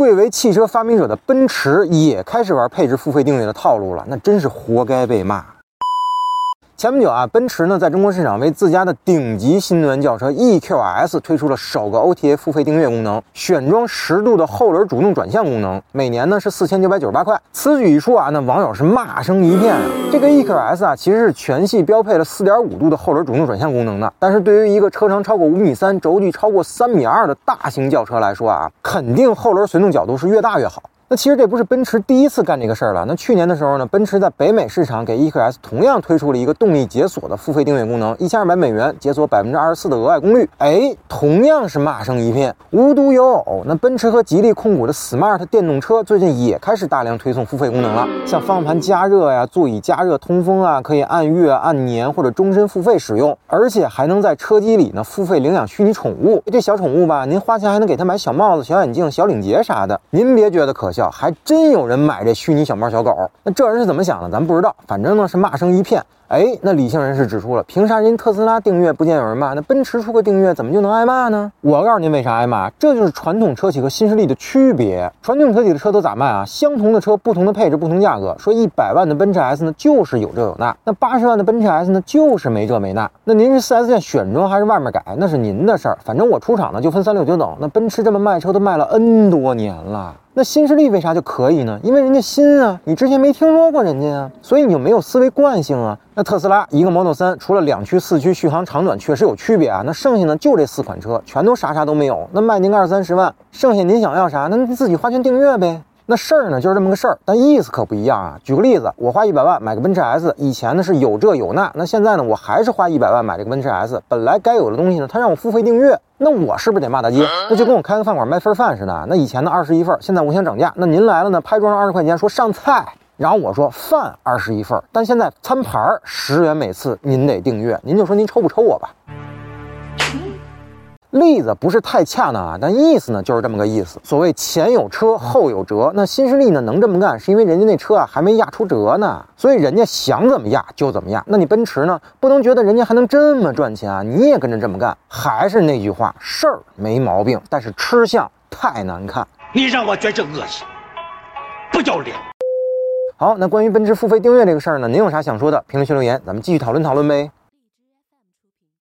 贵为汽车发明者的奔驰也开始玩配置付费订阅的套路了，那真是活该被骂。前不久啊，奔驰呢在中国市场为自家的顶级新能源轿车 EQS 推出了首个 OTA 付费订阅功能，选装十度的后轮主动转向功能，每年呢是四千九百九十八块。此举一出啊，那网友是骂声一片啊。这个 EQS 啊，其实是全系标配了四点五度的后轮主动转向功能的，但是对于一个车长超过五米三、轴距超过三米二的大型轿车来说啊，肯定后轮随动角度是越大越好。那其实这不是奔驰第一次干这个事儿了。那去年的时候呢，奔驰在北美市场给 EQS 同样推出了一个动力解锁的付费订阅功能，一千二百美元解锁百分之二十四的额外功率。哎，同样是骂声一片。无独有偶，那奔驰和吉利控股的 Smart 电动车最近也开始大量推送付费功能了，像方向盘加热呀、座椅加热、通风啊，可以按月、按年或者终身付费使用，而且还能在车机里呢付费领养虚拟宠物。这小宠物吧，您花钱还能给它买小帽子、小眼镜、小领结啥的。您别觉得可笑。还真有人买这虚拟小猫小狗，那这人是怎么想的？咱不知道，反正呢是骂声一片。哎，那理性人士指出了，凭啥人特斯拉订阅不见有人骂？那奔驰出个订阅怎么就能挨骂呢？我告诉您为啥挨骂，这就是传统车企和新势力的区别。传统车企的车都咋卖啊？相同的车，不同的配置，不同价格。说一百万的奔驰 S 呢，就是有这有那；那八十万的奔驰 S 呢，就是没这没那。那您是 4S 店选装还是外面改，那是您的事儿。反正我出厂呢就分三六九等。那奔驰这么卖车都卖了 N 多年了。那新势力为啥就可以呢？因为人家新啊，你之前没听说过人家啊，所以你就没有思维惯性啊。那特斯拉一个 Model 3，除了两驱、四驱续航长短确实有区别啊，那剩下呢就这四款车，全都啥啥都没有。那卖您个二三十万，剩下您想要啥？那您自己花钱订阅呗。那事儿呢就是这么个事儿，但意思可不一样啊。举个例子，我花一百万买个奔驰 S，以前呢是有这有那，那现在呢我还是花一百万买这个奔驰 S，本来该有的东西呢，他让我付费订阅，那我是不是得骂大街？那就跟我开个饭馆卖份饭似的，那以前呢二十一份，现在我想涨价，那您来了呢，拍桌上二十块钱说上菜，然后我说饭二十一份，但现在餐盘十元每次，您得订阅，您就说您抽不抽我吧？例子不是太恰当啊，但意思呢就是这么个意思。所谓前有车后有辙，那新势力呢能这么干，是因为人家那车啊还没压出辙呢，所以人家想怎么压就怎么压。那你奔驰呢，不能觉得人家还能这么赚钱啊，你也跟着这么干。还是那句话，事儿没毛病，但是吃相太难看。你让我觉着恶心，不要脸。好，那关于奔驰付费订阅这个事儿呢，您有啥想说的？评论区留言，咱们继续讨论讨论呗。